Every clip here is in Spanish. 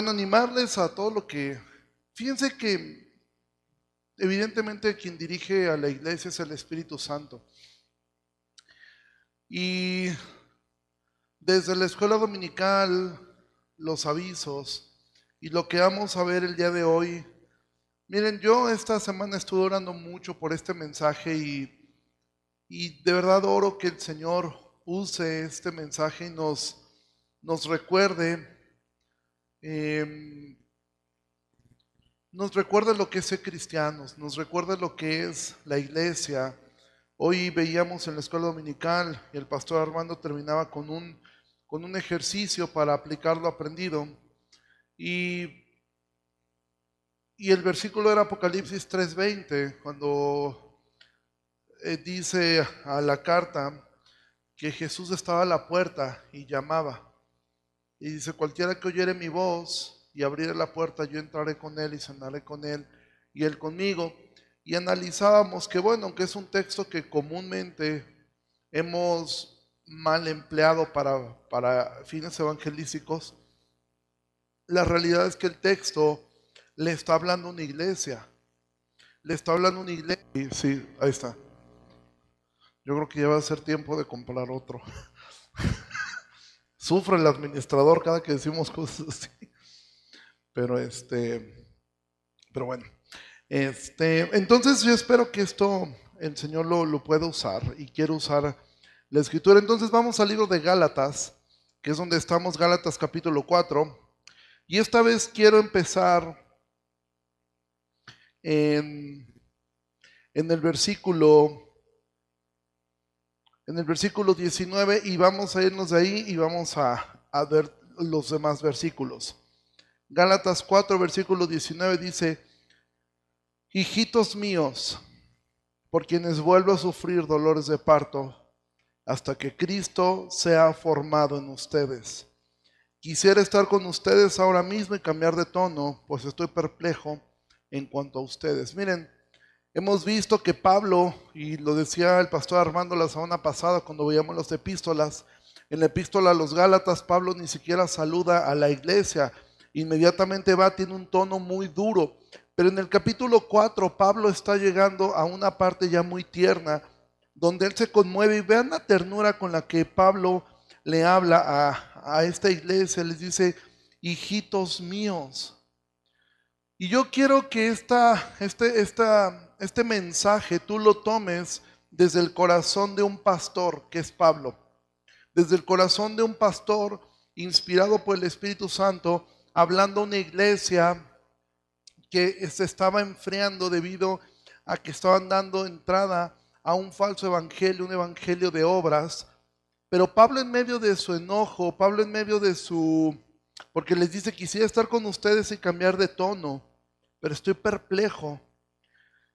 bueno, animarles a todo lo que... Fíjense que evidentemente quien dirige a la iglesia es el Espíritu Santo. Y desde la escuela dominical, los avisos y lo que vamos a ver el día de hoy. Miren, yo esta semana estuve orando mucho por este mensaje y, y de verdad oro que el Señor use este mensaje y nos, nos recuerde, em, nos recuerde lo que es ser cristianos, nos recuerde lo que es la iglesia. Hoy veíamos en la escuela dominical y el pastor Armando terminaba con un, con un ejercicio para aplicar lo aprendido. Y, y el versículo era Apocalipsis 3:20, cuando eh, dice a la carta que Jesús estaba a la puerta y llamaba. Y dice, cualquiera que oyere mi voz y abriere la puerta, yo entraré con él y cenaré con él y él conmigo. Y analizábamos que, bueno, aunque es un texto que comúnmente hemos mal empleado para, para fines evangelísticos, la realidad es que el texto le está hablando a una iglesia. Le está hablando a una iglesia. Sí, ahí está. Yo creo que ya va a ser tiempo de comprar otro. Sufre el administrador cada que decimos cosas así. Pero este, pero bueno. Este, entonces yo espero que esto el Señor lo, lo pueda usar y quiero usar la escritura. Entonces vamos al libro de Gálatas, que es donde estamos, Gálatas capítulo 4. Y esta vez quiero empezar en, en el versículo en el versículo 19 y vamos a irnos de ahí y vamos a, a ver los demás versículos. Gálatas 4, versículo 19 dice, hijitos míos, por quienes vuelvo a sufrir dolores de parto, hasta que Cristo sea formado en ustedes. Quisiera estar con ustedes ahora mismo y cambiar de tono, pues estoy perplejo en cuanto a ustedes. Miren, Hemos visto que Pablo, y lo decía el pastor Armando la semana pasada cuando veíamos las epístolas, en la epístola a los Gálatas, Pablo ni siquiera saluda a la iglesia, inmediatamente va, tiene un tono muy duro. Pero en el capítulo 4, Pablo está llegando a una parte ya muy tierna, donde él se conmueve y vean la ternura con la que Pablo le habla a, a esta iglesia, les dice, hijitos míos. Y yo quiero que esta, este, esta este mensaje tú lo tomes desde el corazón de un pastor, que es Pablo. Desde el corazón de un pastor inspirado por el Espíritu Santo, hablando a una iglesia que se estaba enfriando debido a que estaban dando entrada a un falso evangelio, un evangelio de obras. Pero Pablo en medio de su enojo, Pablo en medio de su... porque les dice, quisiera estar con ustedes y cambiar de tono, pero estoy perplejo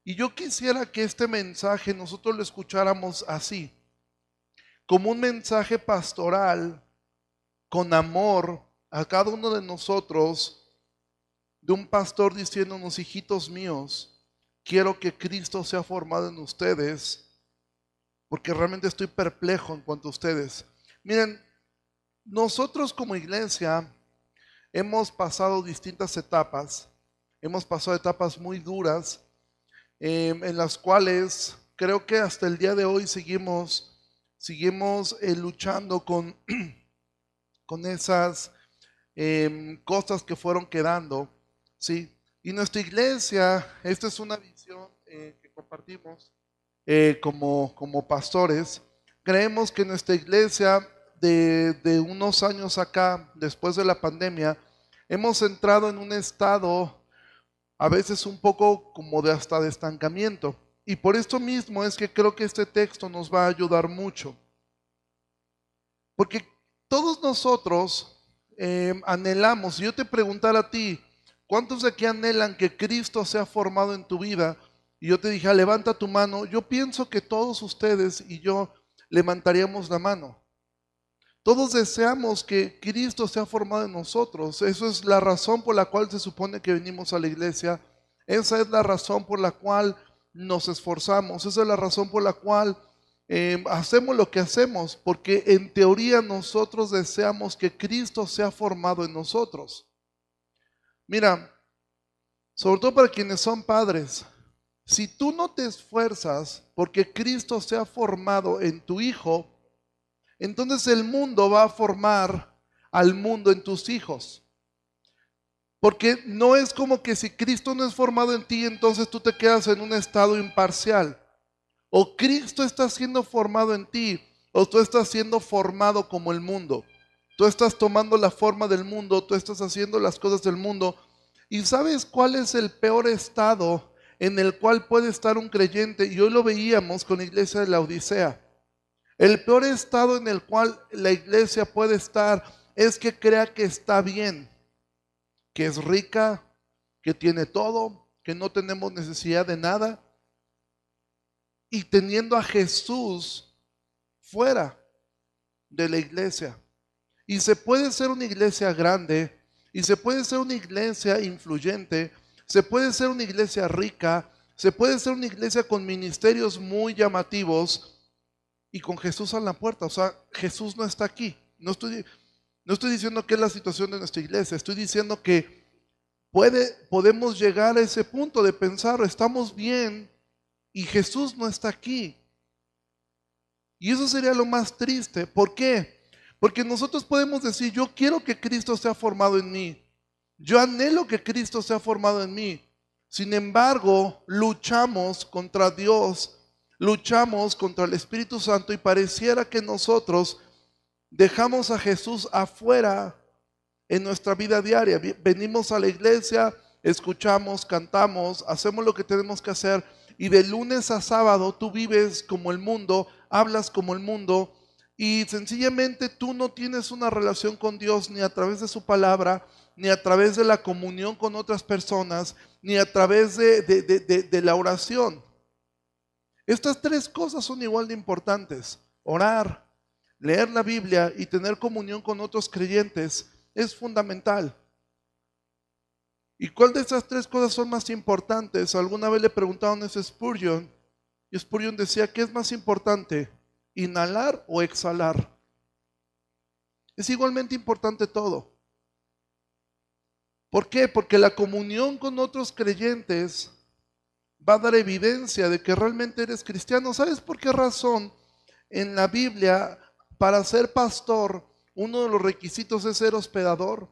y yo quisiera que este mensaje nosotros lo escucháramos así, como un mensaje pastoral, con amor a cada uno de nosotros, de un pastor diciéndonos, hijitos míos, quiero que Cristo sea formado en ustedes, porque realmente estoy perplejo en cuanto a ustedes. Miren, nosotros como iglesia hemos pasado distintas etapas, hemos pasado etapas muy duras, Em, en las cuales creo que hasta el día de hoy seguimos, seguimos eh, luchando con, con esas em, cosas que fueron quedando, ¿sí? Y nuestra iglesia, esta es una visión eh, que compartimos eh, como, como pastores, creemos que nuestra iglesia de, de unos años acá, después de la pandemia, hemos entrado en un estado a veces un poco como de hasta de estancamiento. Y por esto mismo es que creo que este texto nos va a ayudar mucho. Porque todos nosotros eh, anhelamos, si yo te preguntara a ti, ¿cuántos de aquí anhelan que Cristo sea formado en tu vida? Y yo te dije, levanta tu mano, yo pienso que todos ustedes y yo levantaríamos la mano. Todos deseamos que Cristo sea formado en nosotros. Eso es la razón por la cual se supone que venimos a la iglesia. Esa es la razón por la cual nos esforzamos. Esa es la razón por la cual eh, hacemos lo que hacemos. Porque en teoría nosotros deseamos que Cristo sea formado en nosotros. Mira, sobre todo para quienes son padres, si tú no te esfuerzas porque Cristo se ha formado en tu hijo, entonces el mundo va a formar al mundo en tus hijos. Porque no es como que si Cristo no es formado en ti, entonces tú te quedas en un estado imparcial. O Cristo está siendo formado en ti, o tú estás siendo formado como el mundo. Tú estás tomando la forma del mundo, tú estás haciendo las cosas del mundo. ¿Y sabes cuál es el peor estado en el cual puede estar un creyente? Y hoy lo veíamos con la iglesia de la Odisea. El peor estado en el cual la iglesia puede estar es que crea que está bien que es rica, que tiene todo, que no tenemos necesidad de nada. Y teniendo a Jesús fuera de la iglesia. Y se puede ser una iglesia grande, y se puede ser una iglesia influyente, se puede ser una iglesia rica, se puede ser una iglesia con ministerios muy llamativos y con Jesús a la puerta. O sea, Jesús no está aquí. No estoy, no estoy diciendo que es la situación de nuestra iglesia, estoy diciendo que puede, podemos llegar a ese punto de pensar, estamos bien y Jesús no está aquí. Y eso sería lo más triste. ¿Por qué? Porque nosotros podemos decir, yo quiero que Cristo sea formado en mí. Yo anhelo que Cristo sea formado en mí. Sin embargo, luchamos contra Dios, luchamos contra el Espíritu Santo y pareciera que nosotros dejamos a Jesús afuera en nuestra vida diaria. Venimos a la iglesia, escuchamos, cantamos, hacemos lo que tenemos que hacer y de lunes a sábado tú vives como el mundo, hablas como el mundo y sencillamente tú no tienes una relación con Dios ni a través de su palabra, ni a través de la comunión con otras personas, ni a través de, la oración. Estas tres cosas son igual de importantes. Orar, leer la Biblia y tener comunión con otros creyentes es fundamental. ¿Y cuál de estas tres cosas son más importantes? Alguna vez le preguntaron a Spurgeon y Spurgeon decía, ¿qué es más importante? ¿Inhalar o exhalar? Es igualmente importante todo. ¿Por qué? Porque la comunión con otros creyentes va a dar evidencia de que realmente eres cristiano. ¿Sabes por qué razón en la Biblia para ser pastor, uno de los requisitos es ser hospedador.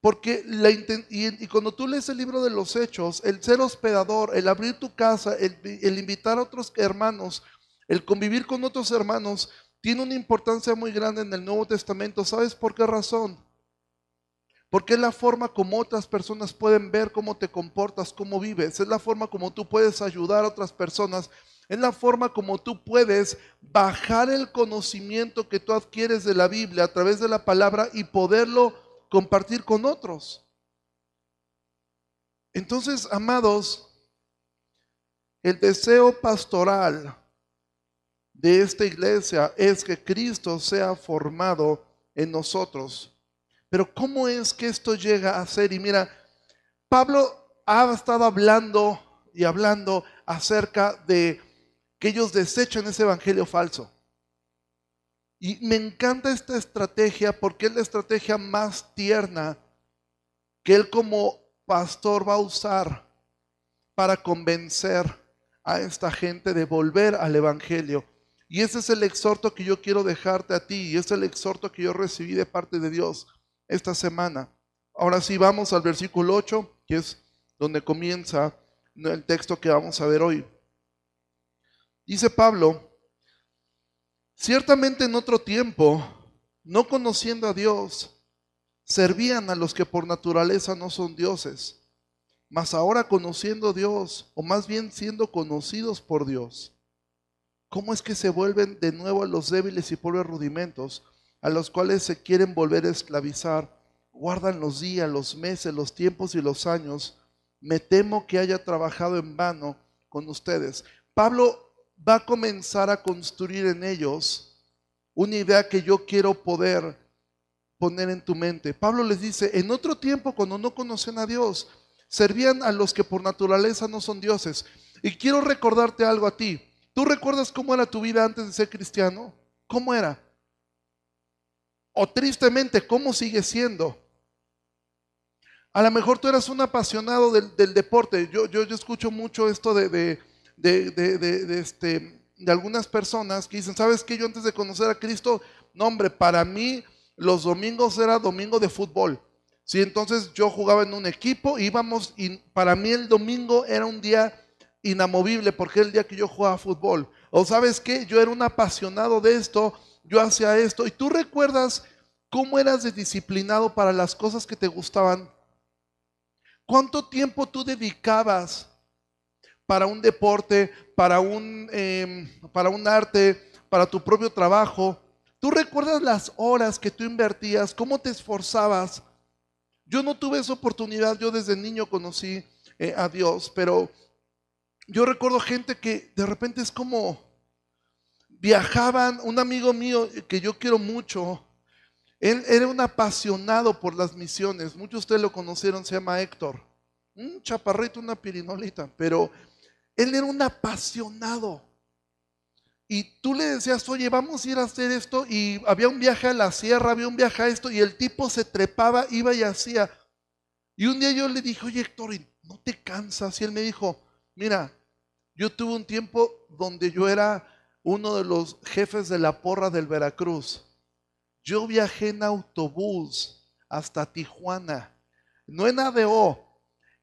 Porque la, y, cuando tú lees el libro de los hechos, el ser hospedador, el abrir tu casa, el, el invitar a otros hermanos, el convivir con otros hermanos, tiene una importancia muy grande en el Nuevo Testamento. ¿Sabes por qué razón? Porque es la forma como otras personas pueden ver cómo te comportas, cómo vives. Es la forma como tú puedes ayudar a otras personas es la forma como tú puedes bajar el conocimiento que tú adquieres de la Biblia a través de la palabra y poderlo compartir con otros. Entonces, amados, el deseo pastoral de esta iglesia es que Cristo sea formado en nosotros. Pero ¿cómo es que esto llega a ser? Y mira, Pablo ha estado hablando y hablando acerca de que ellos desechan ese evangelio falso. Y me encanta esta estrategia porque es la estrategia más tierna que él como pastor va a usar para convencer a esta gente de volver al evangelio. Y ese es el exhorto que yo quiero dejarte a ti y es el exhorto que yo recibí de parte de Dios esta semana. Ahora sí, vamos al versículo 8, que es donde comienza el texto que vamos a ver hoy. Dice Pablo, ciertamente en otro tiempo, no conociendo a Dios, servían a los que por naturaleza no son dioses, mas ahora conociendo a Dios, o más bien siendo conocidos por Dios, ¿cómo es que se vuelven de nuevo a los débiles y pobres rudimentos, a los cuales se quieren volver a esclavizar? Guardan los días, los meses, los tiempos y los años. Me temo que haya trabajado en vano con ustedes. Pablo va a comenzar a construir en ellos una idea que yo quiero poder poner en tu mente. Pablo les dice, en otro tiempo cuando no conocen a Dios, servían a los que por naturaleza no son dioses. Y quiero recordarte algo a ti. ¿Tú recuerdas cómo era tu vida antes de ser cristiano? ¿Cómo era? O tristemente, ¿cómo sigue siendo? A lo mejor tú eras un apasionado del, deporte. Yo, yo, escucho mucho esto de, de, de, de, este, de algunas personas que dicen, ¿sabes qué? Yo antes de conocer a Cristo, no hombre, para mí los domingos era domingo de fútbol. Sí, entonces yo jugaba en un equipo, íbamos y para mí el domingo era un día inamovible porque era el día que yo jugaba fútbol. O sabes qué, yo era un apasionado de esto, yo hacía esto. Y tú recuerdas cómo eras disciplinado para las cosas que te gustaban. ¿Cuánto tiempo tú dedicabas para un deporte, para un, em, para un arte, para tu propio trabajo? ¿Tú recuerdas las horas que tú invertías? ¿Cómo te esforzabas? Yo no tuve esa oportunidad, yo desde niño conocí eh, a Dios, pero yo recuerdo gente que de repente es como viajaban, un amigo mío que yo quiero mucho, él era un apasionado por las misiones, muchos de ustedes lo conocieron, se llama Héctor, un chaparrito, una pirinolita, pero él era un apasionado. Y tú le decías, oye, vamos a ir a hacer esto, y había un viaje a la sierra, había un viaje a esto, y el tipo se trepaba, iba y hacía. Y un día yo le dije, oye Héctor, ¿no te cansas? Y él me dijo, mira, yo tuve un tiempo donde yo era uno de los jefes de la porra del Veracruz. Yo viajé en autobús hasta Tijuana, no en ADO,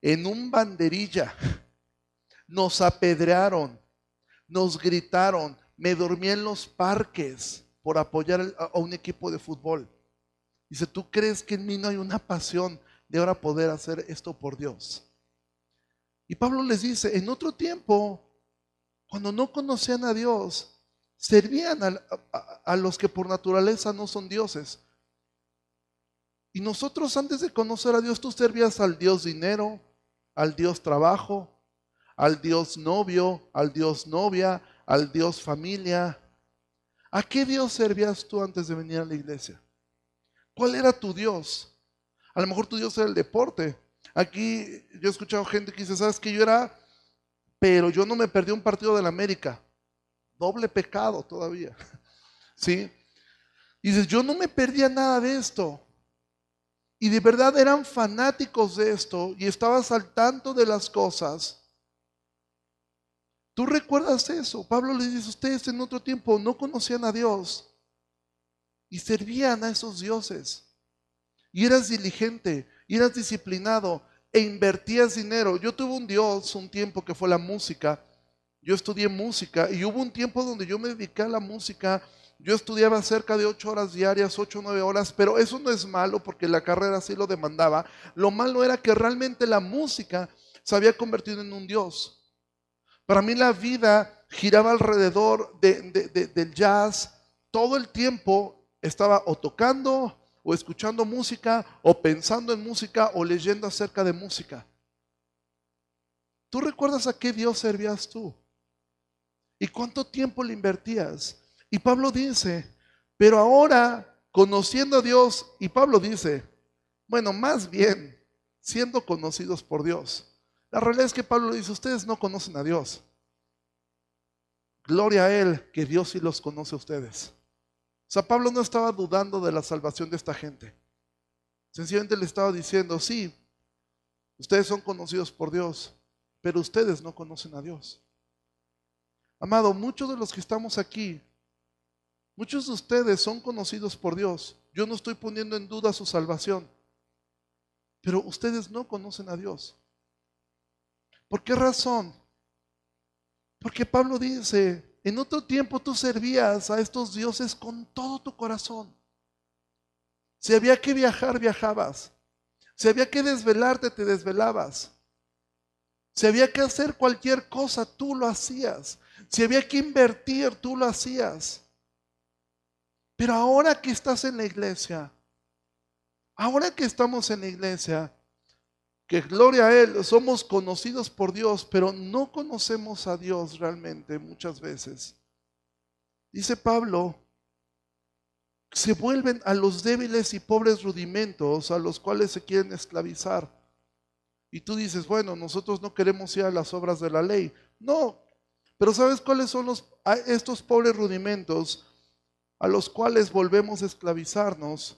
en un banderilla. Nos apedrearon, nos gritaron, me dormí en los parques por apoyar a un equipo de fútbol. Dice, ¿tú crees que en mí no hay una pasión de ahora poder hacer esto por Dios? Y Pablo les dice, en otro tiempo cuando no conocían a Dios, servían a, los que por naturaleza no son dioses. Y nosotros antes de conocer a Dios, tú servías al Dios dinero, al Dios trabajo, al Dios novio, al Dios novia, al Dios familia. ¿A qué Dios servías tú antes de venir a la iglesia? ¿Cuál era tu Dios? A lo mejor tu Dios era el deporte. Aquí yo he escuchado gente que dice, ¿sabes que yo era pero yo no me perdí un partido de la América. Doble pecado todavía. ¿Sí? Y dices, yo no me perdía nada de esto. Y de verdad eran fanáticos de esto y estabas al tanto de las cosas. ¿Tú recuerdas eso? Pablo le dice, ustedes en otro tiempo no conocían a Dios y servían a esos dioses. Y eras diligente, y eras disciplinado, e invertías dinero. Yo tuve un Dios un tiempo que fue la música. Yo estudié música y hubo un tiempo donde yo me dediqué a la música. Yo estudiaba cerca de ocho horas diarias, ocho o nueve horas, pero eso no es malo porque la carrera así lo demandaba. Lo malo era que realmente la música se había convertido en un Dios. Para mí la vida giraba alrededor del jazz. Todo el tiempo estaba o tocando o escuchando música, o pensando en música, o leyendo acerca de música. ¿Tú recuerdas a qué Dios servías tú? ¿Y cuánto tiempo le invertías? Y Pablo dice, pero ahora, conociendo a Dios, y Pablo dice, bueno, más bien, siendo conocidos por Dios. La realidad es que Pablo dice, ustedes no conocen a Dios. Gloria a Él, que Dios sí los conoce a ustedes. Sea, Pablo no estaba dudando de la salvación de esta gente. Sencillamente le estaba diciendo, sí, ustedes son conocidos por Dios, pero ustedes no conocen a Dios. Amado, muchos de los que estamos aquí, muchos de ustedes son conocidos por Dios. Yo no estoy poniendo en duda su salvación, pero ustedes no conocen a Dios. ¿Por qué razón? Porque Pablo dice, en otro tiempo tú servías a estos dioses con todo tu corazón. Si había que viajar, viajabas. Si había que desvelarte, te desvelabas. Si había que hacer cualquier cosa, tú lo hacías. Si había que invertir, tú lo hacías. Pero ahora que estás en la iglesia, ahora que estamos en la iglesia, que gloria a Él, somos conocidos por Dios, pero no conocemos a Dios realmente muchas veces. Dice Pablo, se vuelven a los débiles y pobres rudimentos a los cuales se quieren esclavizar. Y tú dices, bueno, nosotros no queremos ir a las obras de la ley. No, pero ¿sabes cuáles son los, estos pobres rudimentos a los cuales volvemos a esclavizarnos?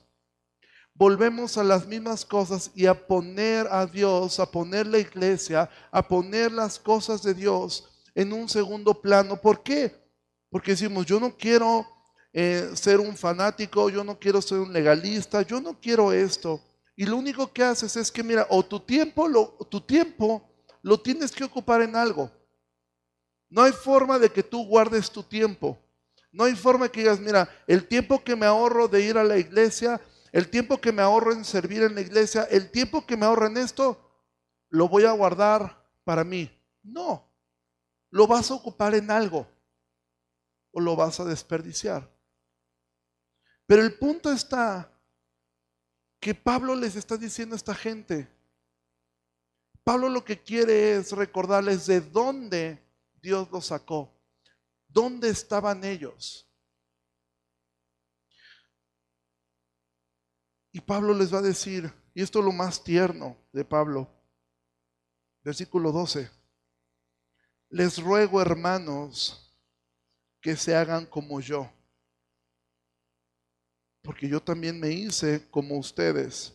Volvemos a las mismas cosas y a poner a Dios, a poner la iglesia, a poner las cosas de Dios en un segundo plano. ¿Por qué? Porque decimos, yo no quiero eh, ser un fanático, yo no quiero ser un legalista, yo no quiero esto. Y lo único que haces es que, mira, o tu tiempo, lo, tu tiempo lo tienes que ocupar en algo. No hay forma de que tú guardes tu tiempo. No hay forma que digas, mira, el tiempo que me ahorro de ir a la iglesia, el tiempo que me ahorro en servir en la iglesia, el tiempo que me ahorro en esto, lo voy a guardar para mí. No, lo vas a ocupar en algo o lo vas a desperdiciar. Pero el punto está que Pablo les está diciendo a esta gente, Pablo lo que quiere es recordarles de dónde Dios los sacó, dónde estaban ellos. Y Pablo les va a decir, y esto es lo más tierno de Pablo, versículo 12, les ruego hermanos que se hagan como yo porque yo también me hice como ustedes.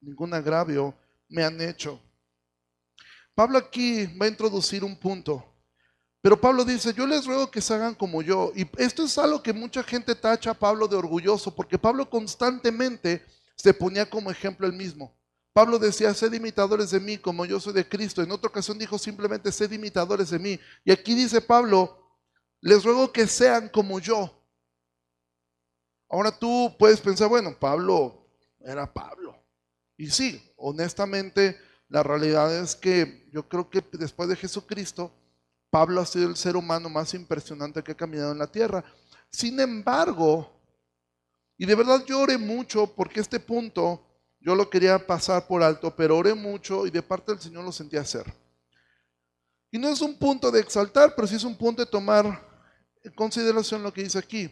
Ningún agravio me han hecho. Pablo aquí va a introducir un punto. Pero Pablo dice, yo les ruego que se hagan como yo. Y esto es algo que mucha gente tacha a Pablo de orgulloso, porque Pablo constantemente se ponía como ejemplo él mismo. Pablo decía, sed imitadores de mí como yo soy de Cristo. En otra ocasión dijo simplemente, sed imitadores de mí. Y aquí dice Pablo, les ruego que sean como yo. Ahora tú puedes pensar, bueno, Pablo era Pablo. Y sí, honestamente, la realidad es que yo creo que después de Jesucristo, Pablo ha sido el ser humano más impresionante que ha caminado en la tierra. Sin embargo, y de verdad yo oré mucho porque este punto yo lo quería pasar por alto, pero oré mucho y de parte del Señor lo sentí hacer. Y no es un punto de exaltar, pero sí es un punto de tomar en consideración lo que dice aquí.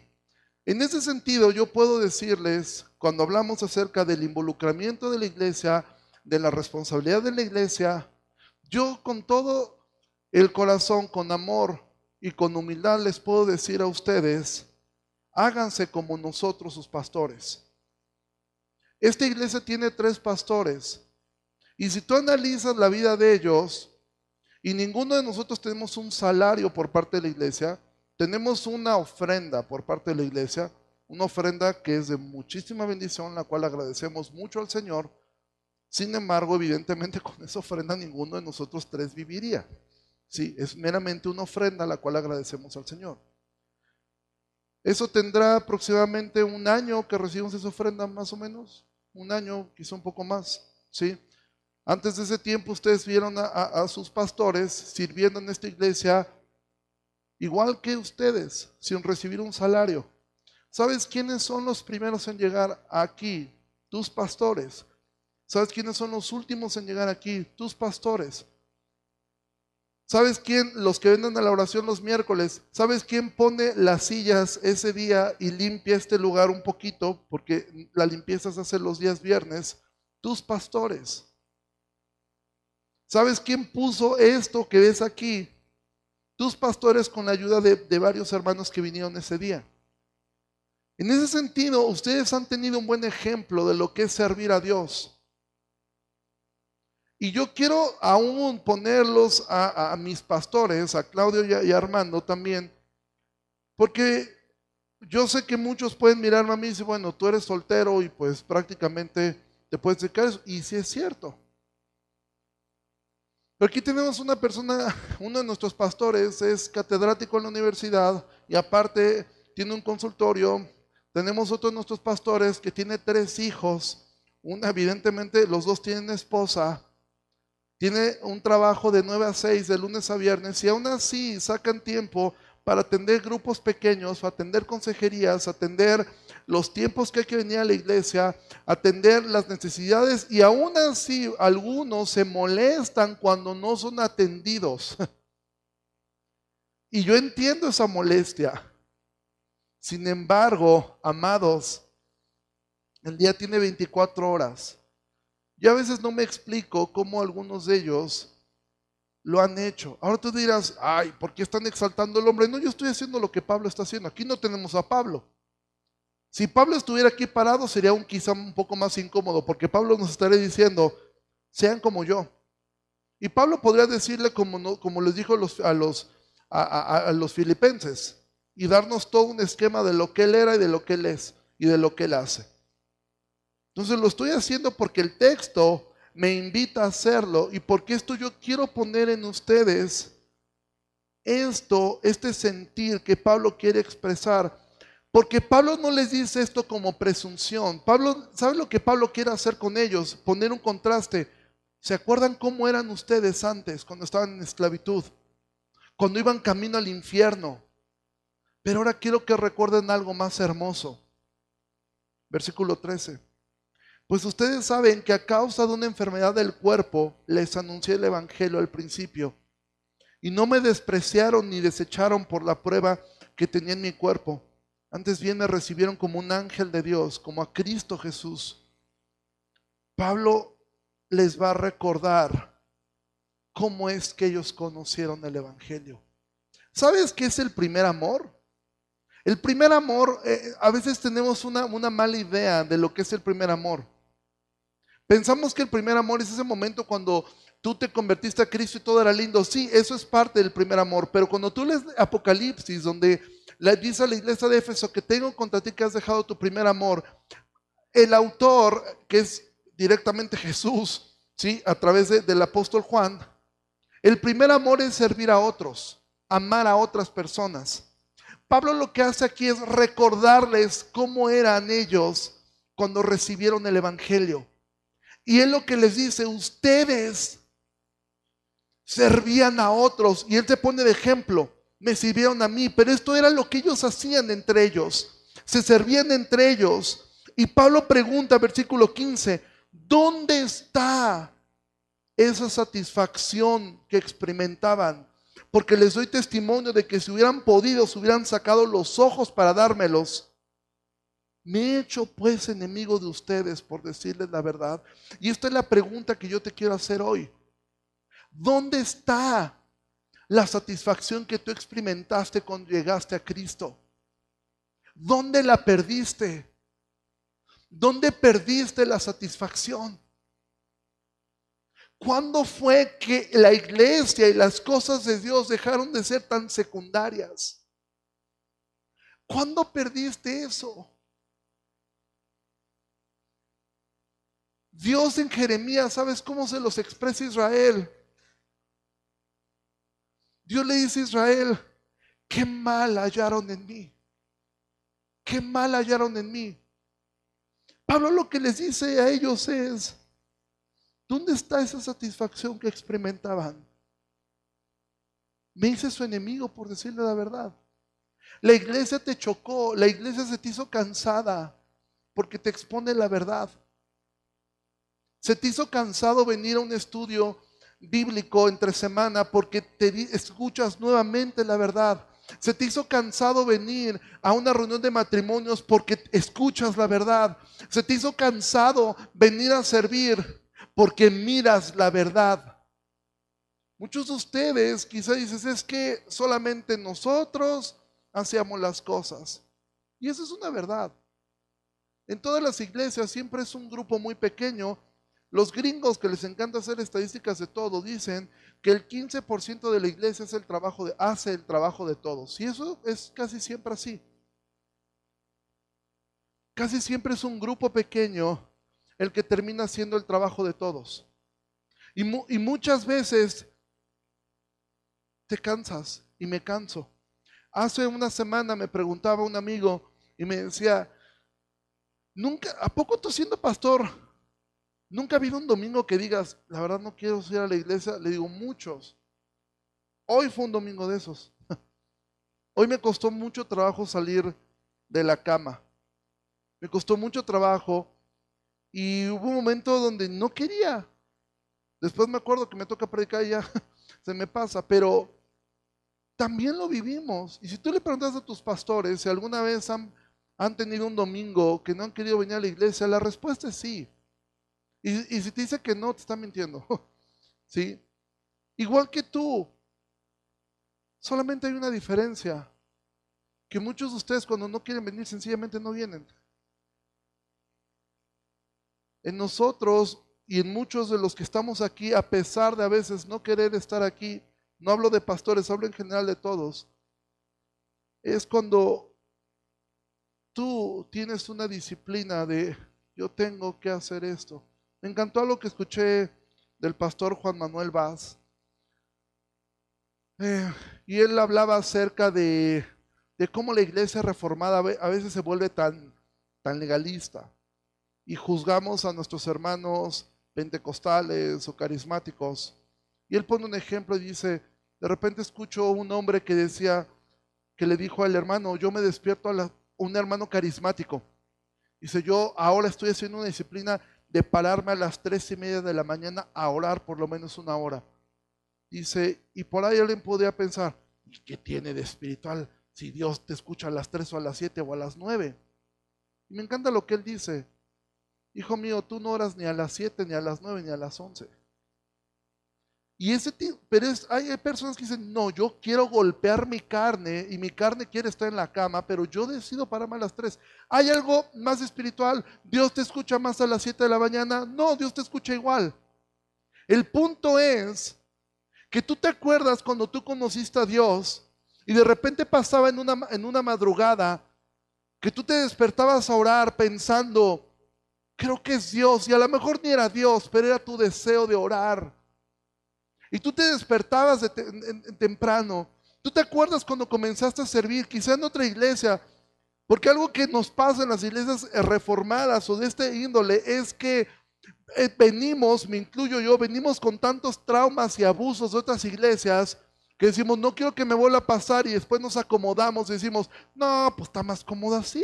En ese sentido, yo puedo decirles, cuando hablamos acerca del involucramiento de la iglesia, de la responsabilidad de la iglesia, yo con todo el corazón, con amor y con humildad les puedo decir a ustedes, háganse como nosotros sus pastores. Esta iglesia tiene tres pastores. Y si tú analizas la vida de ellos, y ninguno de nosotros tenemos un salario por parte de la iglesia, tenemos una ofrenda por parte de la iglesia, una ofrenda que es de muchísima bendición, la cual agradecemos mucho al Señor. Sin embargo, evidentemente con esa ofrenda ninguno de nosotros tres viviría. Sí, es meramente una ofrenda la cual agradecemos al Señor. Eso tendrá aproximadamente un año que recibimos esa ofrenda, más o menos. Un año, quizá un poco más. ¿sí? Antes de ese tiempo ustedes vieron a sus pastores sirviendo en esta iglesia igual que ustedes, sin recibir un salario. ¿Sabes quiénes son los primeros en llegar aquí? Tus pastores. ¿Sabes quiénes son los últimos en llegar aquí? Tus pastores. ¿Sabes quién? Los que venden a la oración los miércoles. ¿Sabes quién pone las sillas ese día y limpia este lugar un poquito? Porque la limpieza se hace los días viernes. Tus pastores. ¿Sabes quién puso esto que ves aquí? tus pastores con la ayuda de, varios hermanos que vinieron ese día. En ese sentido, ustedes han tenido un buen ejemplo de lo que es servir a Dios. Y yo quiero aún ponerlos a, mis pastores, a Claudio y a, Armando también, porque yo sé que muchos pueden mirarme a mí y decir, bueno, tú eres soltero y pues prácticamente te puedes dedicar eso. Y sí es cierto. Pero aquí tenemos una persona, uno de nuestros pastores es catedrático en la universidad y aparte tiene un consultorio. Tenemos otro de nuestros pastores que tiene tres hijos. Una, evidentemente, los dos tienen esposa. Tiene un trabajo de 9 a 6, de lunes a viernes, y aún así sacan tiempo para atender grupos pequeños, atender consejerías, atender los tiempos que hay que venir a la iglesia, atender las necesidades y aún así algunos se molestan cuando no son atendidos. Y yo entiendo esa molestia. Sin embargo, amados, el día tiene 24 horas. Yo a veces no me explico cómo algunos de ellos lo han hecho. Ahora tú dirás, ay, ¿por qué están exaltando al hombre? No, yo estoy haciendo lo que Pablo está haciendo. Aquí no tenemos a Pablo. Si Pablo estuviera aquí parado sería un quizá un poco más incómodo, porque Pablo nos estaría diciendo, sean como yo. Y Pablo podría decirle como, como les dijo los, a, los, a, los filipenses y darnos todo un esquema de lo que él era y de lo que él es y de lo que él hace. Entonces lo estoy haciendo porque el texto me invita a hacerlo y porque esto yo quiero poner en ustedes esto, este sentir que Pablo quiere expresar. Porque Pablo no les dice esto como presunción. Pablo, ¿sabe lo que Pablo quiere hacer con ellos? Poner un contraste. ¿Se acuerdan cómo eran ustedes antes, cuando estaban en esclavitud? Cuando iban camino al infierno. Pero ahora quiero que recuerden algo más hermoso. Versículo 13. Pues ustedes saben que a causa de una enfermedad del cuerpo les anuncié el Evangelio al principio. Y no me despreciaron ni desecharon por la prueba que tenía en mi cuerpo. Antes bien me recibieron como un ángel de Dios, como a Cristo Jesús. Pablo les va a recordar cómo es que ellos conocieron el Evangelio. ¿Sabes qué es el primer amor? El primer amor, eh, a veces tenemos una, una mala idea de lo que es el primer amor. Pensamos que el primer amor es ese momento cuando tú te convertiste a Cristo y todo era lindo. Sí, eso es parte del primer amor, pero cuando tú lees Apocalipsis, donde le dice a la iglesia de Éfeso que tengo contra ti que has dejado tu primer amor, el autor, que es directamente Jesús, ¿sí? a través del apóstol Juan, el primer amor es servir a otros, amar a otras personas. Pablo lo que hace aquí es recordarles cómo eran ellos cuando recibieron el Evangelio. Y él lo que les dice, ustedes servían a otros. Y él se pone de ejemplo, me sirvieron a mí, pero esto era lo que ellos hacían entre ellos. Se servían entre ellos. Y Pablo pregunta, versículo 15, ¿Dónde está esa satisfacción que experimentaban? Porque les doy testimonio de que si hubieran podido, se hubieran sacado los ojos para dármelos. Me he hecho pues enemigo de ustedes por decirles la verdad. Y esta es la pregunta que yo te quiero hacer hoy. ¿Dónde está la satisfacción que tú experimentaste cuando llegaste a Cristo? ¿Dónde la perdiste? ¿Dónde perdiste la satisfacción? ¿Cuándo fue que la iglesia y las cosas de Dios dejaron de ser tan secundarias? ¿Cuándo perdiste eso? Dios en Jeremías, ¿sabes cómo se los expresa Israel? Dios le dice a Israel, qué mal hallaron en mí. Qué mal hallaron en mí. Pablo lo que les dice a ellos es, ¿dónde está esa satisfacción que experimentaban? Me hice su enemigo por decirle la verdad. La iglesia te chocó, la iglesia se te hizo cansada porque te expone la verdad. Se te hizo cansado venir a un estudio bíblico entre semana porque te escuchas nuevamente la verdad. Se te hizo cansado venir a una reunión de matrimonios porque escuchas la verdad. Se te hizo cansado venir a servir porque miras la verdad. Muchos de ustedes quizás dices, es que solamente nosotros hacíamos las cosas. Y eso es una verdad. En todas las iglesias siempre es un grupo muy pequeño. Los gringos que les encanta hacer estadísticas de todo dicen que el 15% de la iglesia es el trabajo de, hace el trabajo de todos. Y eso es casi siempre así. Casi siempre es un grupo pequeño el que termina haciendo el trabajo de todos. Y, muchas veces te cansas y me canso. Hace una semana me preguntaba un amigo y me decía, nunca, ¿a poco tú siendo pastor? Nunca ha habido un domingo que digas, la verdad no quiero ir a la iglesia. Le digo, muchos. Hoy fue un domingo de esos. Hoy me costó mucho trabajo salir de la cama. Me costó mucho trabajo y hubo un momento donde no quería. Después me acuerdo que me toca predicar y ya se me pasa, pero también lo vivimos. Y si tú le preguntas a tus pastores si alguna vez han, han tenido un domingo que no han querido venir a la iglesia, la respuesta es sí. Y, si te dice que no, te está mintiendo. ¿Sí? Igual que tú. Solamente hay una diferencia. Que muchos de ustedes cuando no quieren venir sencillamente no vienen. en nosotros y en muchos de los que estamos aquí, a pesar de a veces no querer estar aquí, no hablo de pastores, hablo en general de todos, es cuando tú tienes una disciplina de yo tengo que hacer esto. Me encantó lo que escuché del pastor Juan Manuel Vaz. Eh, y él hablaba acerca de, de, cómo la iglesia reformada a veces se vuelve tan, tan legalista y juzgamos a nuestros hermanos pentecostales o carismáticos. Y él pone un ejemplo y dice, de repente escucho un hombre que decía, que le dijo al hermano, yo me despierto a un hermano carismático. Dice, yo ahora estoy haciendo una disciplina de pararme a las tres y media de la mañana a orar por lo menos una hora. Dice, y por ahí alguien podría pensar, ¿y qué tiene de espiritual si Dios te escucha a las tres o a las siete o a las nueve? Y me encanta lo que él dice. Hijo mío, tú no oras ni a las 7, ni a las 9, ni a las 11. Y ese pero hay personas que dicen, no, yo quiero golpear mi carne y mi carne quiere estar en la cama, pero yo decido pararme a las 3. ¿Hay algo más espiritual? ¿Dios te escucha más a las 7 de la mañana? No, Dios te escucha igual. El punto es que tú te acuerdas cuando tú conociste a Dios y de repente pasaba en una, en una madrugada que tú te despertabas a orar pensando, creo que es Dios, y a lo mejor ni era Dios, pero era tu deseo de orar. Y tú te despertabas de temprano. ¿Tú te acuerdas cuando comenzaste a servir, quizá en otra iglesia? Porque algo que nos pasa en las iglesias reformadas o de este índole es que eh, venimos, me incluyo yo, venimos con tantos traumas y abusos de otras iglesias que decimos, no quiero que me vuelva a pasar y después nos acomodamos y decimos, no, pues está más cómodo así.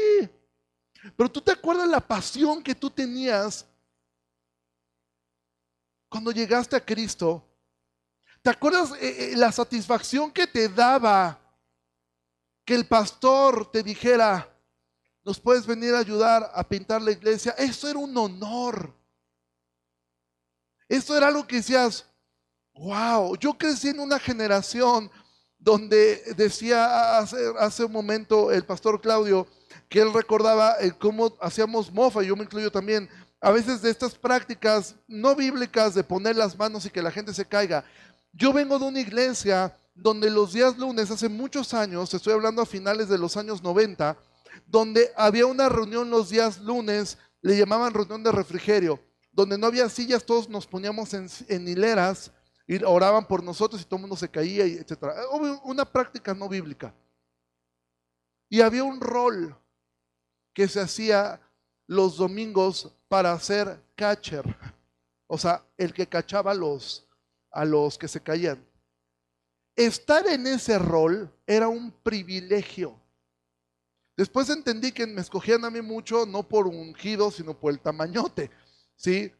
Pero tú te acuerdas la pasión que tú tenías cuando llegaste a Cristo. ¿Te acuerdas eh, eh, la satisfacción que te daba que el pastor te dijera, nos puedes venir a ayudar a pintar la iglesia? Eso era un honor. Eso era algo que decías, wow, yo crecí en una generación donde decía hace, hace un momento el pastor Claudio, que él recordaba cómo hacíamos mofa, yo me incluyo también, a veces de estas prácticas no bíblicas de poner las manos y que la gente se caiga. Yo vengo de una iglesia donde los días lunes, hace muchos años, estoy hablando a finales de los años 90, donde había una reunión los días lunes, le llamaban reunión de refrigerio, donde no había sillas, todos nos poníamos en, hileras y oraban por nosotros y todo el mundo se caía, etc. Una práctica no bíblica. Y había un rol que se hacía los domingos para hacer catcher, o sea, el que cachaba los, a los que se caían. Estar en ese rol era un privilegio. Después entendí que me escogían a mí mucho, no por ungido, sino por el tamañote, ¿sí?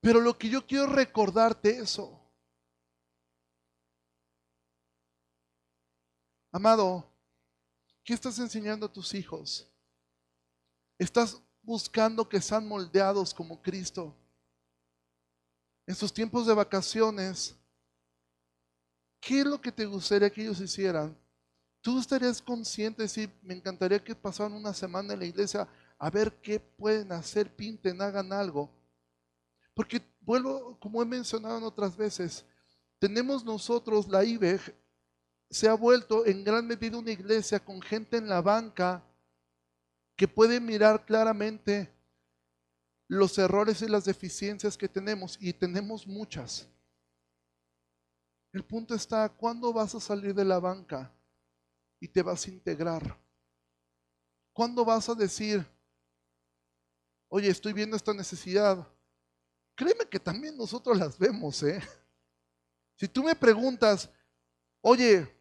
Pero lo que yo quiero recordarte eso. Amado, ¿Qué estás enseñando a tus hijos? ¿Estás buscando que sean moldeados como Cristo? En sus tiempos de vacaciones, ¿qué es lo que te gustaría que ellos hicieran? ¿Tú estarías consciente si me encantaría que pasaran una semana en la iglesia a ver qué pueden hacer, pinten, hagan algo? Porque vuelvo, como he mencionado en otras veces, tenemos nosotros la IBEG se ha vuelto en gran medida una iglesia con gente en la banca que puede mirar claramente los errores y las deficiencias que tenemos, y tenemos muchas. El punto está, ¿cuándo vas a salir de la banca y te vas a integrar? ¿Cuándo vas a decir, oye, estoy viendo esta necesidad? Créeme que también nosotros las vemos, ¿eh? Si tú me preguntas, oye,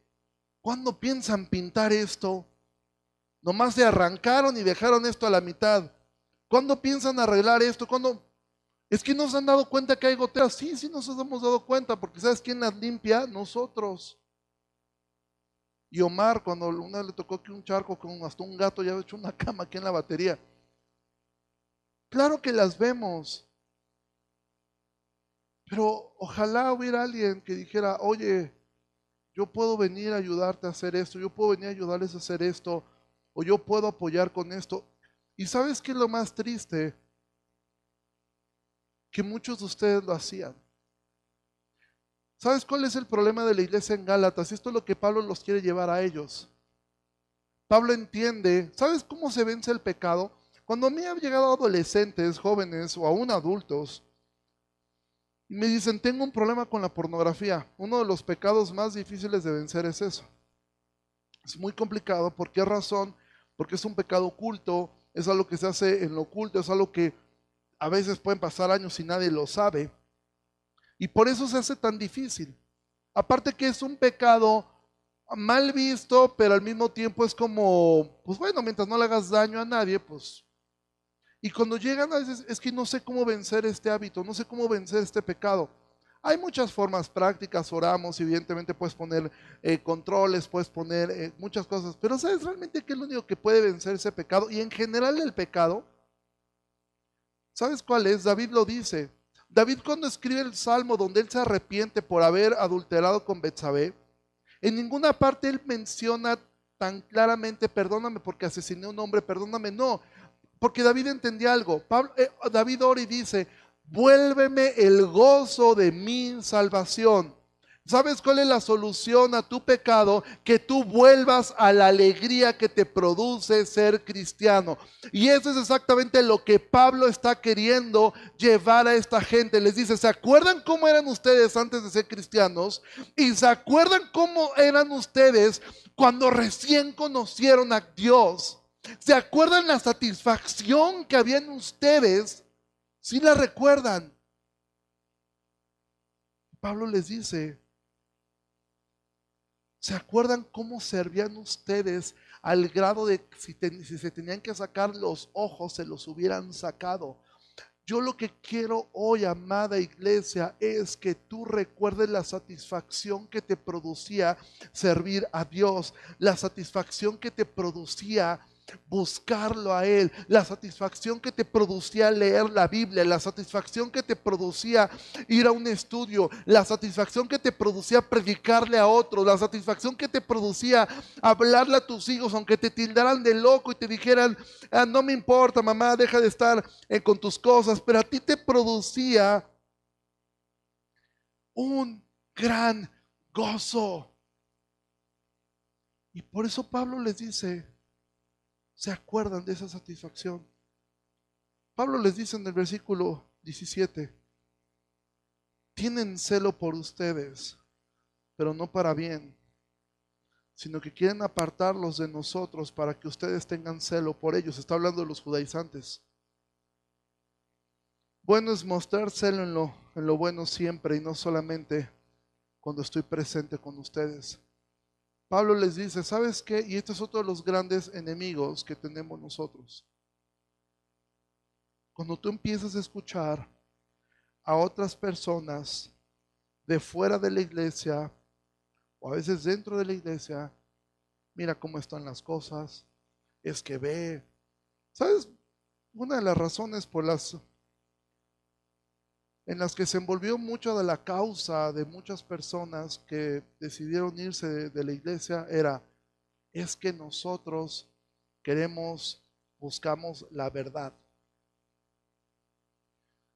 ¿Cuándo piensan pintar esto? Nomás se arrancaron y dejaron esto a la mitad. ¿Cuándo piensan arreglar esto? ¿Cuándo? Es que nos han dado cuenta que hay goteras. Sí, sí nos hemos dado cuenta, porque ¿sabes quién las limpia? Nosotros. Y Omar, cuando una le tocó que un charco con hasta un gato ya ha hecho una cama aquí en la batería. Claro que las vemos. Pero ojalá hubiera alguien que dijera, oye, yo puedo venir a ayudarte a hacer esto, yo puedo venir a ayudarles a hacer esto, o yo puedo apoyar con esto. ¿Y sabes qué es lo más triste? Que muchos de ustedes lo hacían. ¿Sabes cuál es el problema de la iglesia en Gálatas? Esto es lo que Pablo los quiere llevar a ellos. Pablo entiende, ¿sabes cómo se vence el pecado? Cuando a mí han llegado adolescentes, jóvenes o aún adultos, y me dicen, tengo un problema con la pornografía. Uno de los pecados más difíciles de vencer es eso. Es muy complicado. ¿Por qué razón? Porque es un pecado oculto, es algo que se hace en lo oculto, es algo que a veces pueden pasar años y nadie lo sabe. Y por eso se hace tan difícil. Aparte que es un pecado mal visto, pero al mismo tiempo es como, pues bueno, mientras no le hagas daño a nadie, pues... Y cuando llegan a veces, es que no sé cómo vencer este hábito, no sé cómo vencer este pecado. Hay muchas formas prácticas, oramos, evidentemente puedes poner eh, controles, puedes poner eh, muchas cosas, pero ¿sabes realmente qué es lo único que puede vencer ese pecado? Y en general el pecado, ¿sabes cuál es? David lo dice, David cuando escribe el salmo donde él se arrepiente por haber adulterado con Betsabé, en ninguna parte él menciona tan claramente, perdóname porque asesiné a un hombre, perdóname, no, porque David entendía algo. Eh, David ora y dice, vuélveme el gozo de mi salvación. ¿Sabes cuál es la solución a tu pecado? Que tú vuelvas a la alegría que te produce ser cristiano. Y eso es exactamente lo que Pablo está queriendo llevar a esta gente. Les dice, ¿se acuerdan cómo eran ustedes antes de ser cristianos? ¿Y se acuerdan cómo eran ustedes cuando recién conocieron a Dios? ¿Se acuerdan la satisfacción que había en ustedes? Si la recuerdan. Pablo les dice, ¿Se acuerdan cómo servían ustedes al grado de si, si, se tenían que sacar los ojos, se los hubieran sacado? Yo lo que quiero hoy, amada iglesia, es que tú recuerdes la satisfacción que te producía servir a Dios, la satisfacción que te producía buscarlo a Él, la satisfacción que te producía leer la Biblia, la satisfacción que te producía ir a un estudio, la satisfacción que te producía predicarle a otros, la satisfacción que te producía hablarle a tus hijos, aunque te tildaran de loco y te dijeran, ah, no me importa, mamá, deja de estar eh, con tus cosas, pero a ti te producía un gran gozo. Y por eso Pablo les dice, se acuerdan de esa satisfacción. Pablo les dice en el versículo 17, tienen celo por ustedes, pero no para bien, sino que quieren apartarlos de nosotros para que ustedes tengan celo por ellos. Está hablando de los judaizantes. Bueno es mostrar celo en lo, en lo bueno siempre y no solamente cuando estoy presente con ustedes. Pablo les dice, ¿sabes qué? Y este es otro de los grandes enemigos que tenemos nosotros. Cuando tú empiezas a escuchar a otras personas de fuera de la iglesia o a veces dentro de la iglesia, mira cómo están las cosas, es que ve. ¿Sabes? Una de las razones por las en las que se envolvió mucho de la causa de muchas personas que decidieron irse de, la iglesia era, es que nosotros queremos, buscamos la verdad.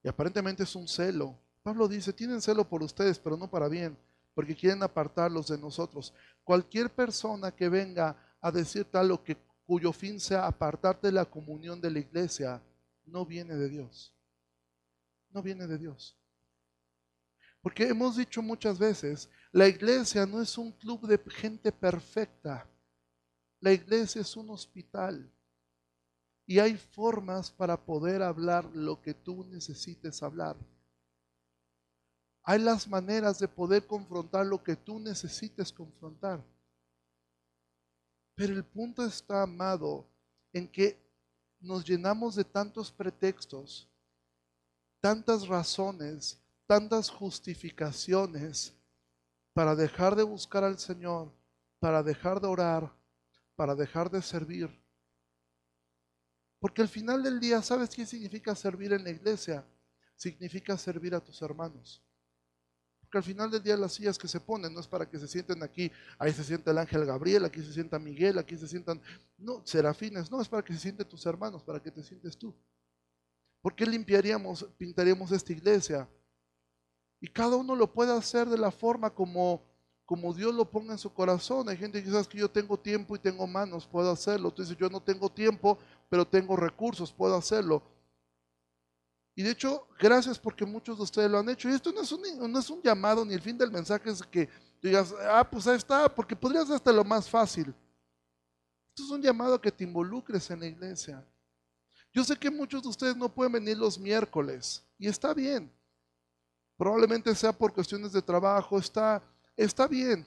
Y aparentemente es un celo. Pablo dice, tienen celo por ustedes, pero no para bien, porque quieren apartarlos de nosotros. Cualquier persona que venga a decir tal o que cuyo fin sea apartarte de la comunión de la iglesia, no viene de Dios no viene de Dios. Porque hemos dicho muchas veces, la iglesia no es un club de gente perfecta. La iglesia es un hospital. Y hay formas para poder hablar lo que tú necesites hablar. Hay las maneras de poder confrontar lo que tú necesites confrontar. Pero el punto está, amado, en que nos llenamos de tantos pretextos tantas razones, tantas justificaciones para dejar de buscar al Señor, para dejar de orar, para dejar de servir. Porque al final del día, ¿sabes qué significa servir en la iglesia? Significa servir a tus hermanos. Porque al final del día las sillas que se ponen no es para que se sienten aquí, ahí se sienta el ángel Gabriel, aquí se sienta Miguel, aquí se sientan, no, serafines, no, es para que se sienten tus hermanos, para que te sientes tú. ¿Por qué limpiaríamos, pintaríamos esta iglesia? Y cada uno lo puede hacer de la forma como, como Dios lo ponga en su corazón. Hay gente que dice que yo tengo tiempo y tengo manos, puedo hacerlo. Tú dices, yo no tengo tiempo, pero tengo recursos, puedo hacerlo. Y de hecho, gracias porque muchos de ustedes lo han hecho. Y esto no es un, no es un llamado, ni el fin del mensaje es que digas, ah, pues ahí está, porque podría ser hasta lo más fácil. Esto es un llamado que te involucres en la iglesia. Yo sé que muchos de ustedes no pueden venir los miércoles y está bien. Probablemente sea por cuestiones de trabajo, está, está bien.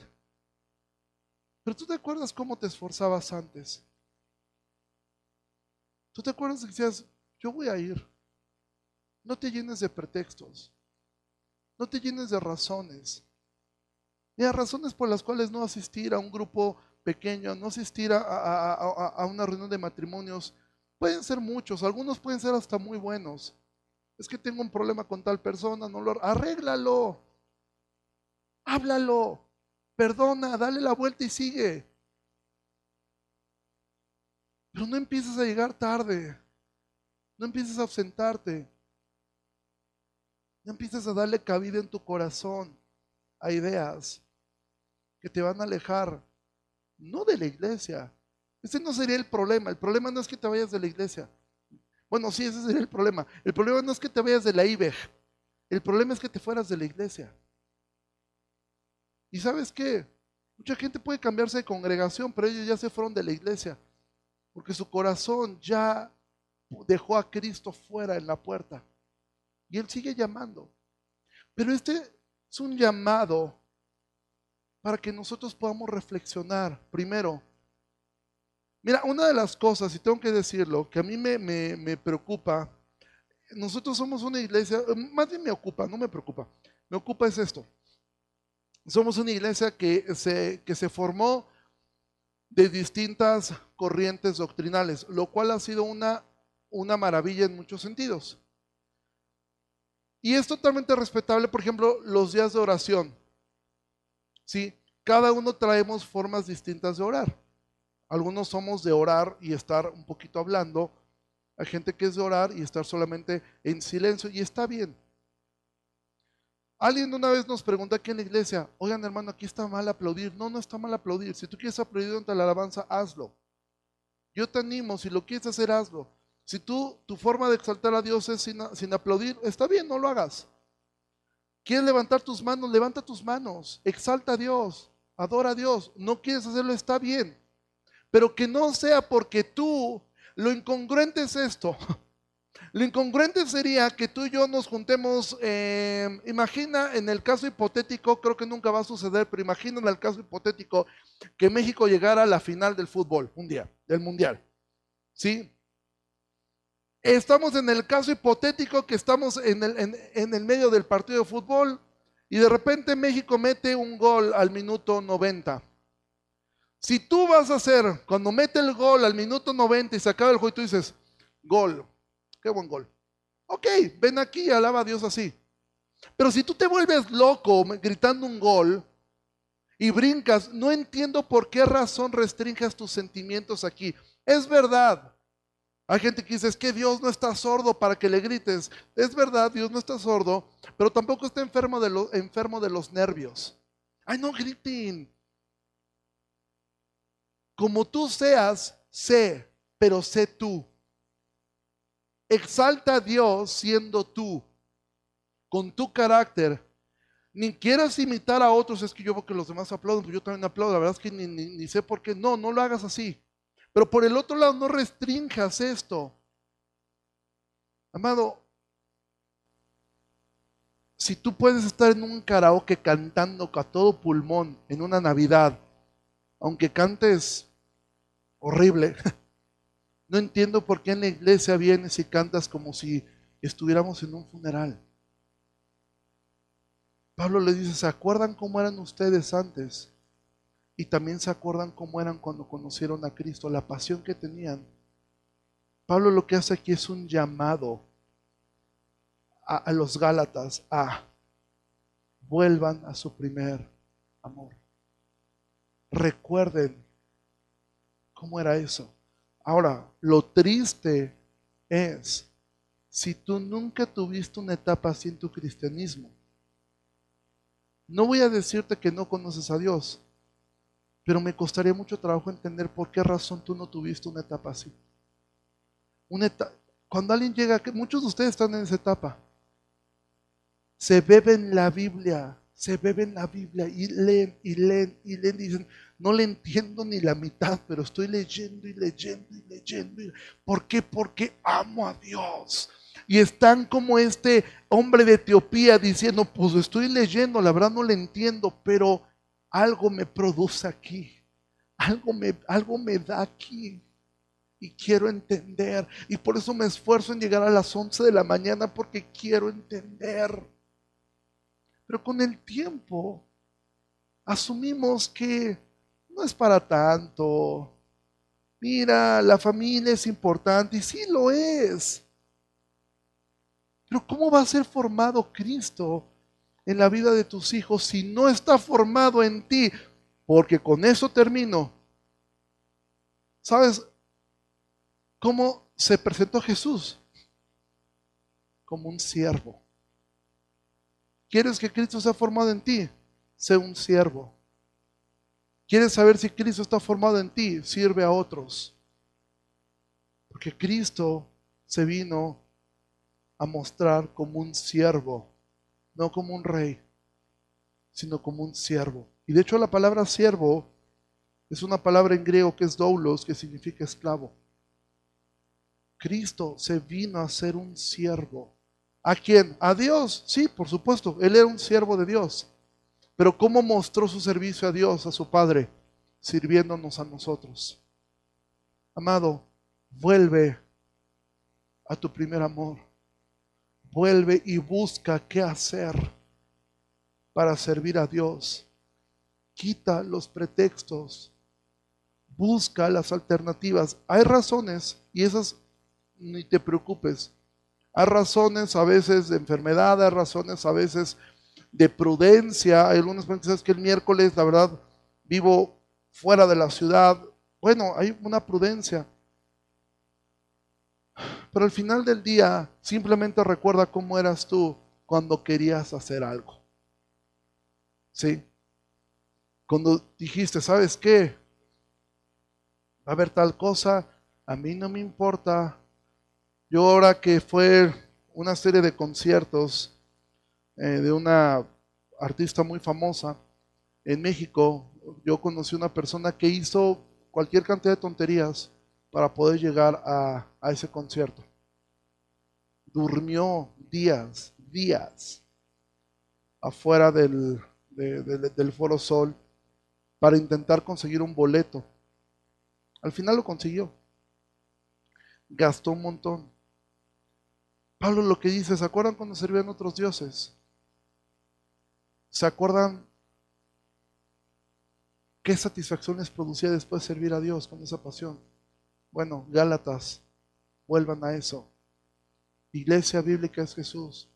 Pero tú te acuerdas cómo te esforzabas antes. Tú te acuerdas que decías, yo voy a ir. No te llenes de pretextos. No te llenes de razones. Ni a razones por las cuales no asistir a un grupo pequeño, no asistir a, a una reunión de matrimonios Pueden ser muchos, algunos pueden ser hasta muy buenos. Es que tengo un problema con tal persona, no lo arréglalo. Háblalo. Perdona, dale la vuelta y sigue. Pero no empieces a llegar tarde. No empieces a ausentarte. No empieces a darle cabida en tu corazón a ideas que te van a alejar, no de la iglesia, ese no sería el problema. El problema no es que te vayas de la iglesia. Bueno, sí, ese sería el problema. El problema no es que te vayas de la IBEG. El problema es que te fueras de la iglesia. ¿Y sabes qué? Mucha gente puede cambiarse de congregación, pero ellos ya se fueron de la iglesia. Porque su corazón ya dejó a Cristo fuera en la puerta. Y Él sigue llamando. Pero este es un llamado para que nosotros podamos reflexionar. Primero, Mira, una de las cosas, y tengo que decirlo, que a mí me, preocupa, nosotros somos una iglesia, más bien me ocupa, no me preocupa, me ocupa es esto. Somos una iglesia que se, que se formó de distintas corrientes doctrinales, lo cual ha sido una, una maravilla en muchos sentidos. Y es totalmente respetable, por ejemplo, los días de oración. ¿Sí? Cada uno traemos formas distintas de orar. Algunos somos de orar y estar un poquito hablando. Hay gente que es de orar y estar solamente en silencio y está bien. Alguien una vez nos preguntó aquí en la iglesia, oigan hermano, aquí está mal aplaudir. No, no está mal aplaudir. Si tú quieres aplaudir durante la alabanza, hazlo. Yo te animo, si lo quieres hacer, hazlo. Si tú, tu forma de exaltar a Dios es sin, sin aplaudir, está bien, no lo hagas. ¿Quieres levantar tus manos? Levanta tus manos. Exalta a Dios. Adora a Dios. No quieres hacerlo, está bien pero que no sea porque tú, lo incongruente es esto. Lo incongruente sería que tú y yo nos juntemos, eh, imagina en el caso hipotético, creo que nunca va a suceder, pero imagina en el caso hipotético que México llegara a la final del fútbol, un día, del mundial. ¿Sí? Estamos en el caso hipotético que estamos en el, en el medio del partido de fútbol y de repente México mete un gol al minuto 90. Si tú vas a hacer, cuando mete el gol al minuto 90 y se acaba el juego y tú dices, gol, qué buen gol. Ok, ven aquí y alaba a Dios así. Pero si tú te vuelves loco gritando un gol y brincas, no entiendo por qué razón restringas tus sentimientos aquí. Es verdad. Hay gente que dice, es que Dios no está sordo para que le grites. Es verdad, Dios no está sordo, pero tampoco está enfermo de, enfermo de los nervios. Ay, no griten. Como tú seas, sé, pero sé tú. Exalta a Dios siendo tú, con tu carácter. Ni quieras imitar a otros, es que yo veo que los demás aplauden, pues yo también aplaudo. La verdad es que ni, ni sé por qué. No, no lo hagas así. Pero por el otro lado, no restrinjas esto. Amado, si tú puedes estar en un karaoke cantando a todo pulmón en una Navidad, aunque cantes horrible. No entiendo por qué en la iglesia vienes y cantas como si estuviéramos en un funeral. Pablo le dice, ¿se acuerdan cómo eran ustedes antes? Y también se acuerdan cómo eran cuando conocieron a Cristo, la pasión que tenían. Pablo lo que hace aquí es un llamado a, a los Gálatas a vuelvan a su primer amor. Recuerden cómo era eso. Ahora, lo triste es si tú nunca tuviste una etapa así en tu cristianismo. No voy a decirte que no conoces a Dios, pero me costaría mucho trabajo entender por qué razón tú no tuviste una etapa así. Una etapa, cuando alguien llega, muchos de ustedes están en esa etapa, se beben la Biblia, se beben la Biblia y leen y leen y leen y dicen, no le entiendo ni la mitad, pero estoy leyendo y leyendo y leyendo. ¿Por qué? Porque amo a Dios. Y están como este hombre de Etiopía diciendo, pues estoy leyendo, la verdad no le entiendo, pero algo me produce aquí, algo me, algo me da aquí. Y quiero entender. Y por eso me esfuerzo en llegar a las 11 de la mañana porque quiero entender. Pero con el tiempo asumimos que no es para tanto. Mira, la familia es importante y sí lo es. Pero ¿cómo va a ser formado Cristo en la vida de tus hijos si no está formado en ti? Porque con eso termino. ¿Sabes cómo se presentó Jesús? Como un siervo. ¿Quieres que Cristo sea formado en ti? Sé un siervo. ¿Quieres saber si Cristo está formado en ti? Sirve a otros. Porque Cristo se vino a mostrar como un siervo, no como un rey, sino como un siervo. Y de hecho la palabra siervo es una palabra en griego que es doulos, que significa esclavo. Cristo se vino a ser un siervo. ¿A quién? A Dios. Sí, por supuesto. Él era un siervo de Dios. Pero ¿cómo mostró su servicio a Dios, a su Padre? Sirviéndonos a nosotros. Amado, vuelve a tu primer amor. Vuelve y busca qué hacer para servir a Dios. Quita los pretextos. Busca las alternativas. Hay razones y esas ni te preocupes. Hay razones a veces de enfermedad, hay razones a veces de prudencia. Hay algunos sabes que el miércoles, la verdad, vivo fuera de la ciudad. Bueno, hay una prudencia. Pero al final del día, simplemente recuerda cómo eras tú cuando querías hacer algo. ¿Sí? Cuando dijiste, ¿sabes qué? Va a haber tal cosa, a mí no me importa. Yo ahora que fue una serie de conciertos eh, de una artista muy famosa en México, yo conocí una persona que hizo cualquier cantidad de tonterías para poder llegar a, ese concierto. Durmió días, días afuera del, del Foro Sol para intentar conseguir un boleto. Al final lo consiguió. Gastó un montón. Pablo lo que dice, ¿se acuerdan cuando servían otros dioses? ¿Se acuerdan qué satisfacción les producía después servir a Dios con esa pasión? Bueno, Gálatas, vuelvan a eso. Iglesia bíblica es Jesús.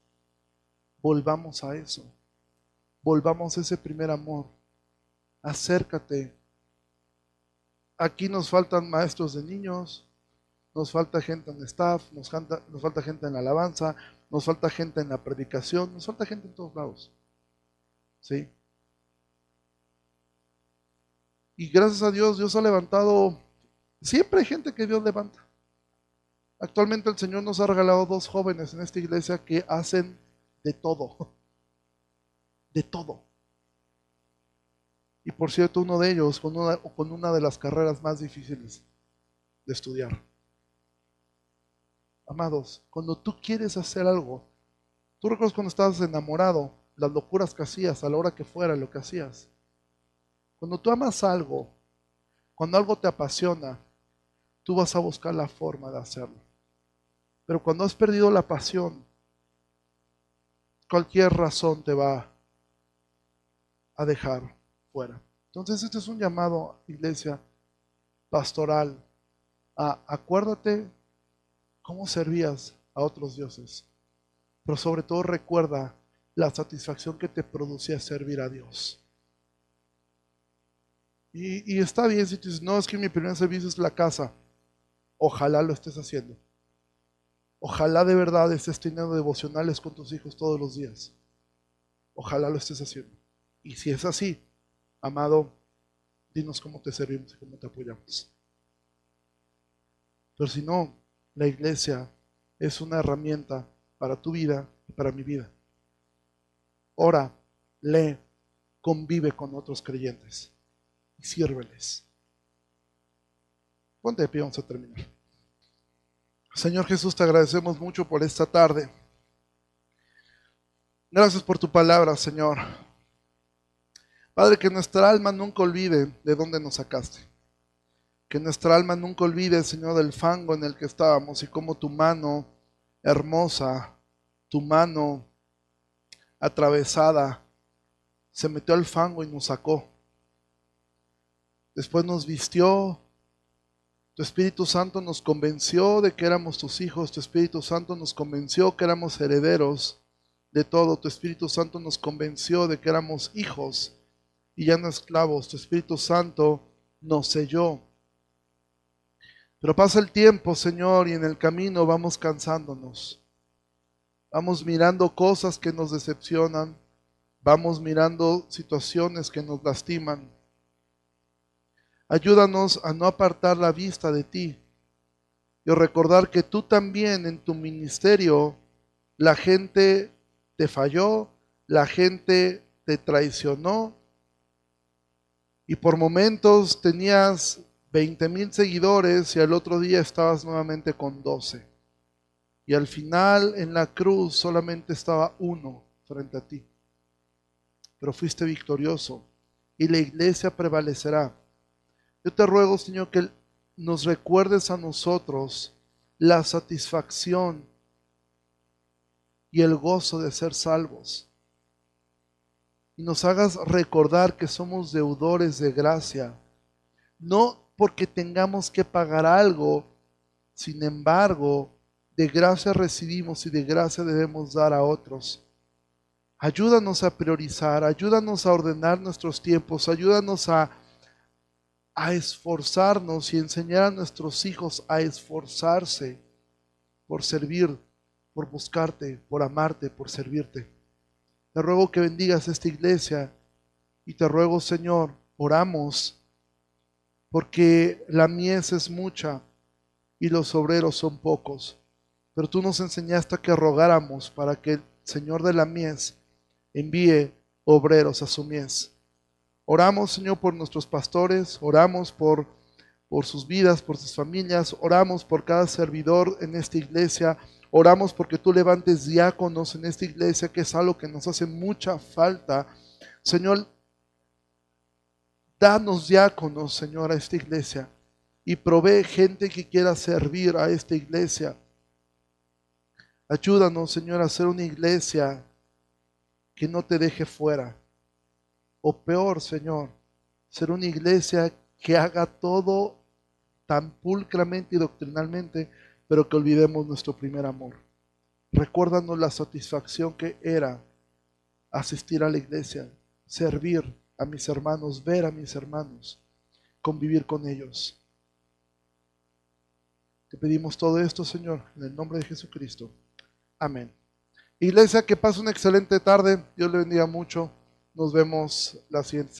Volvamos a eso. Volvamos a ese primer amor. Acércate. Aquí nos faltan maestros de niños, nos falta gente en staff, nos falta, gente en la alabanza, nos falta gente en la predicación, nos falta gente en todos lados. ¿Sí? Y gracias a Dios, Dios ha levantado, siempre hay gente que Dios levanta. Actualmente el Señor nos ha regalado dos jóvenes en esta iglesia que hacen de todo, de todo. Y por cierto, uno de ellos con una, con una de las carreras más difíciles de estudiar. Amados, cuando tú quieres hacer algo, tú recuerdas cuando estabas enamorado, las locuras que hacías a la hora que fuera lo que hacías. Cuando tú amas algo, cuando algo te apasiona, tú vas a buscar la forma de hacerlo. Pero cuando has perdido la pasión, cualquier razón te va a dejar fuera. Entonces este es un llamado, iglesia pastoral, a acuérdate cómo servías a otros dioses. Pero sobre todo recuerda la satisfacción que te producía servir a Dios. Y, está bien si tú dices, no, es que mi primer servicio es la casa. Ojalá lo estés haciendo. Ojalá de verdad estés teniendo devocionales con tus hijos todos los días. Ojalá lo estés haciendo. Y si es así, amado, dinos cómo te servimos y cómo te apoyamos. Pero si no, la iglesia es una herramienta para tu vida y para mi vida. Ora, lee, convive con otros creyentes y sírveles. Ponte de pie, vamos a terminar. Señor Jesús, te agradecemos mucho por esta tarde. Gracias por tu palabra, Señor. Padre, que nuestra alma nunca olvide de dónde nos sacaste. Que nuestra alma nunca olvide, Señor, del fango en el que estábamos y cómo tu mano hermosa, tu mano atravesada, se metió al fango y nos sacó. Después nos vistió, tu Espíritu Santo nos convenció de que éramos tus hijos, tu Espíritu Santo nos convenció que éramos herederos de todo, tu Espíritu Santo nos convenció de que éramos hijos y ya no esclavos, tu Espíritu Santo nos selló. Pero pasa el tiempo, Señor, y en el camino vamos cansándonos. Vamos mirando cosas que nos decepcionan, vamos mirando situaciones que nos lastiman. Ayúdanos a no apartar la vista de ti y recordar que tú también en tu ministerio la gente te falló, la gente te traicionó. Y por momentos tenías 20 mil seguidores y al otro día estabas nuevamente con 12. Y al final en la cruz solamente estaba uno frente a ti. Pero fuiste victorioso y la iglesia prevalecerá yo te ruego, Señor, que nos recuerdes a nosotros la satisfacción y el gozo de ser salvos. Y nos hagas recordar que somos deudores de gracia, no porque tengamos que pagar algo, sin embargo, de gracia recibimos y de gracia debemos dar a otros. Ayúdanos a priorizar, ayúdanos a ordenar nuestros tiempos, ayúdanos a a esforzarnos y enseñar a nuestros hijos a esforzarse por servir, por buscarte, por amarte, por servirte. Te ruego que bendigas esta iglesia y te ruego, Señor, oramos porque la mies es mucha y los obreros son pocos. Pero tú nos enseñaste que rogáramos para que el Señor de la mies envíe obreros a su mies. Oramos, Señor, por nuestros pastores, oramos por, por sus vidas, por sus familias, oramos por cada servidor en esta iglesia, oramos porque tú levantes diáconos en esta iglesia, que es algo que nos hace mucha falta. Señor, danos diáconos, Señor, a esta iglesia y provee gente que quiera servir a esta iglesia. Ayúdanos, Señor, a ser una iglesia que no te deje fuera o peor, Señor, ser una iglesia que haga todo tan pulcramente y doctrinalmente, pero que olvidemos nuestro primer amor. Recuérdanos la satisfacción que era asistir a la iglesia, servir a mis hermanos, ver a mis hermanos, convivir con ellos. Te pedimos todo esto, Señor, en el nombre de Jesucristo. Amén. Iglesia, que pase una excelente tarde. Dios le bendiga mucho. Nos vemos la siguiente